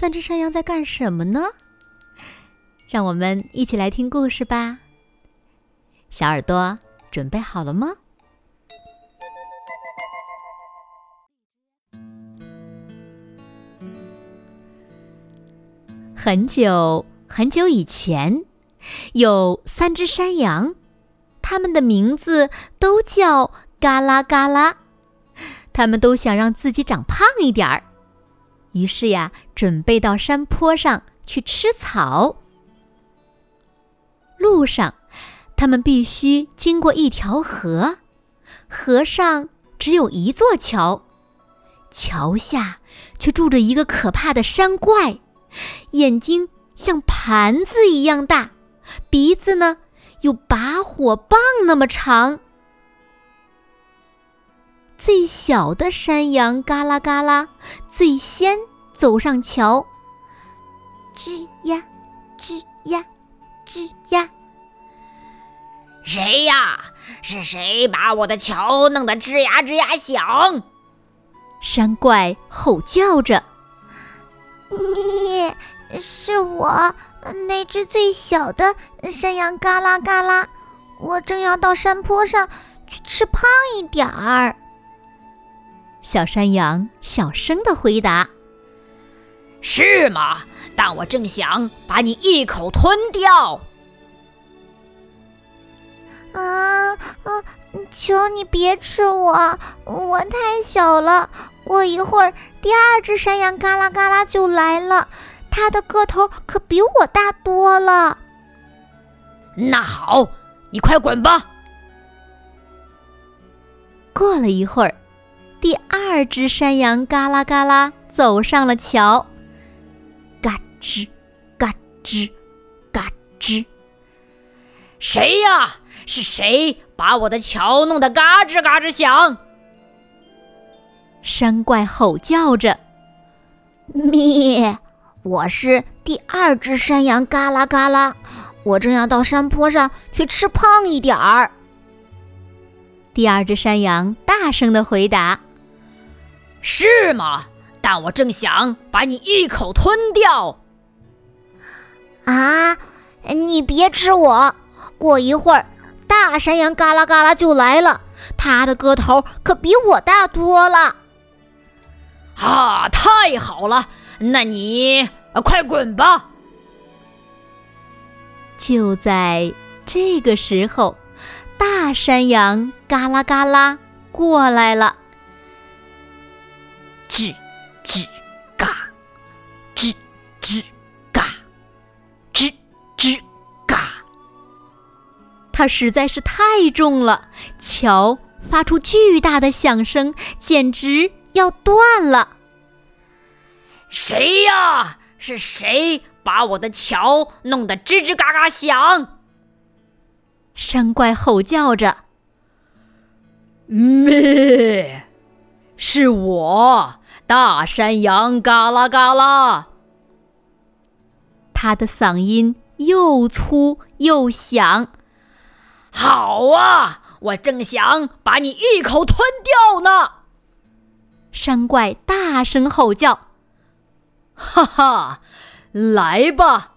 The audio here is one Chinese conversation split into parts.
三只山羊在干什么呢？让我们一起来听故事吧。小耳朵准备好了吗？很久很久以前，有三只山羊，它们的名字都叫嘎啦嘎啦。它们都想让自己长胖一点儿。于是呀，准备到山坡上去吃草。路上，他们必须经过一条河，河上只有一座桥，桥下却住着一个可怕的山怪，眼睛像盘子一样大，鼻子呢有拔火棒那么长。最小的山羊嘎啦嘎啦，最先走上桥。吱呀，吱呀，吱呀。谁呀？是谁把我的桥弄得吱呀吱呀响？山怪吼叫着。咪，是我，那只最小的山羊嘎啦嘎啦。我正要到山坡上去吃胖一点儿。小山羊小声的回答：“是吗？但我正想把你一口吞掉。”啊啊！求你别吃我，我太小了。过一会儿，第二只山羊嘎啦嘎啦就来了，它的个头可比我大多了。那好，你快滚吧。过了一会儿。第二只山羊嘎啦嘎啦走上了桥，嘎吱，嘎吱，嘎吱。谁呀？是谁把我的桥弄得嘎吱嘎吱响？山怪吼叫着：“咪，我是第二只山羊嘎啦嘎啦，我正要到山坡上去吃胖一点儿。”第二只山羊大声的回答。是吗？但我正想把你一口吞掉。啊！你别吃我！过一会儿，大山羊嘎啦嘎啦就来了，它的个头可比我大多了。啊！太好了，那你快滚吧！就在这个时候，大山羊嘎啦嘎啦过来了。吱吱嘎，吱吱嘎，吱吱嘎。它实在是太重了，桥发出巨大的响声，简直要断了。谁呀？是谁把我的桥弄得吱吱嘎嘎响？山怪吼叫着：“咩！”是我，大山羊嘎啦嘎啦。他的嗓音又粗又响。好啊，我正想把你一口吞掉呢。山怪大声吼叫：“哈哈，来吧，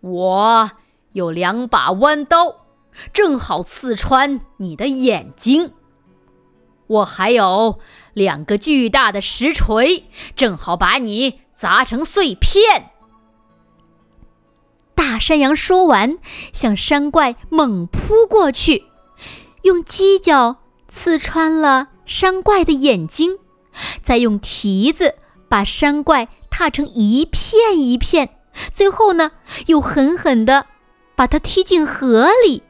我有两把弯刀，正好刺穿你的眼睛。”我还有两个巨大的石锤，正好把你砸成碎片。大山羊说完，向山怪猛扑过去，用犄角刺穿了山怪的眼睛，再用蹄子把山怪踏成一片一片，最后呢，又狠狠地把它踢进河里。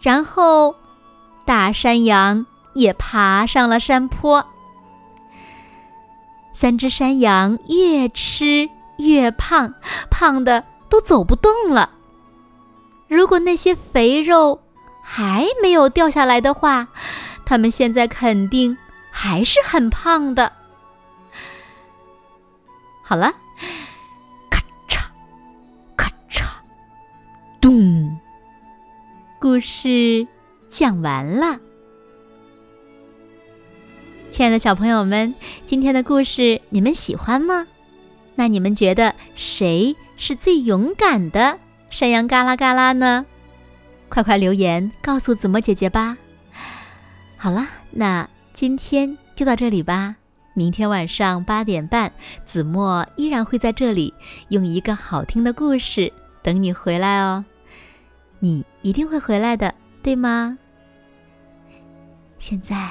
然后，大山羊。也爬上了山坡。三只山羊越吃越胖，胖的都走不动了。如果那些肥肉还没有掉下来的话，他们现在肯定还是很胖的。好了，咔嚓，咔嚓，咚，故事讲完了。亲爱的小朋友们，今天的故事你们喜欢吗？那你们觉得谁是最勇敢的山羊嘎啦嘎啦呢？快快留言告诉子墨姐姐吧。好了，那今天就到这里吧。明天晚上八点半，子墨依然会在这里，用一个好听的故事等你回来哦。你一定会回来的，对吗？现在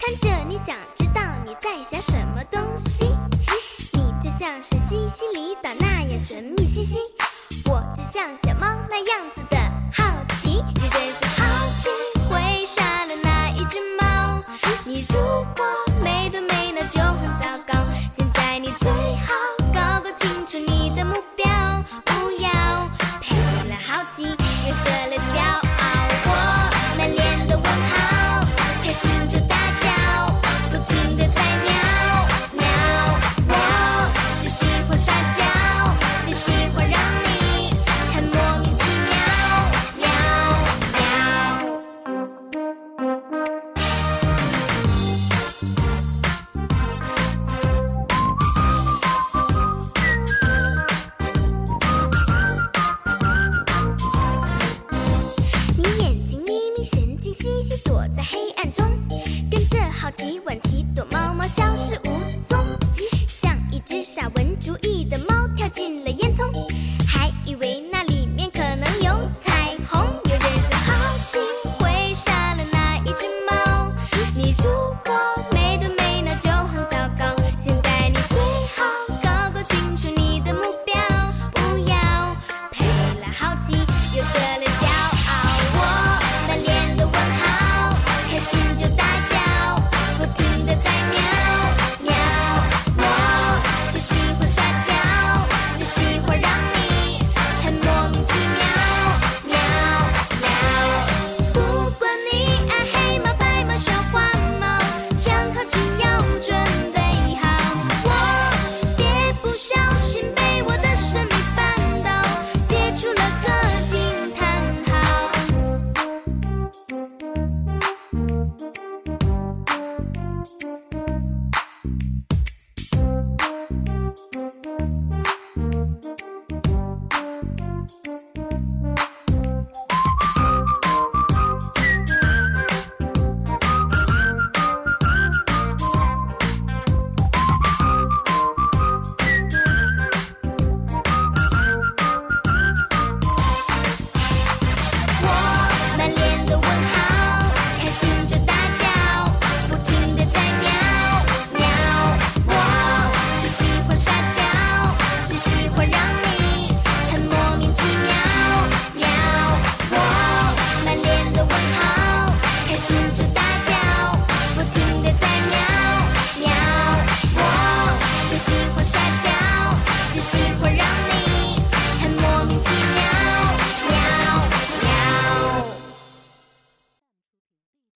看着你想知道你在想什么东西。你就像是西西里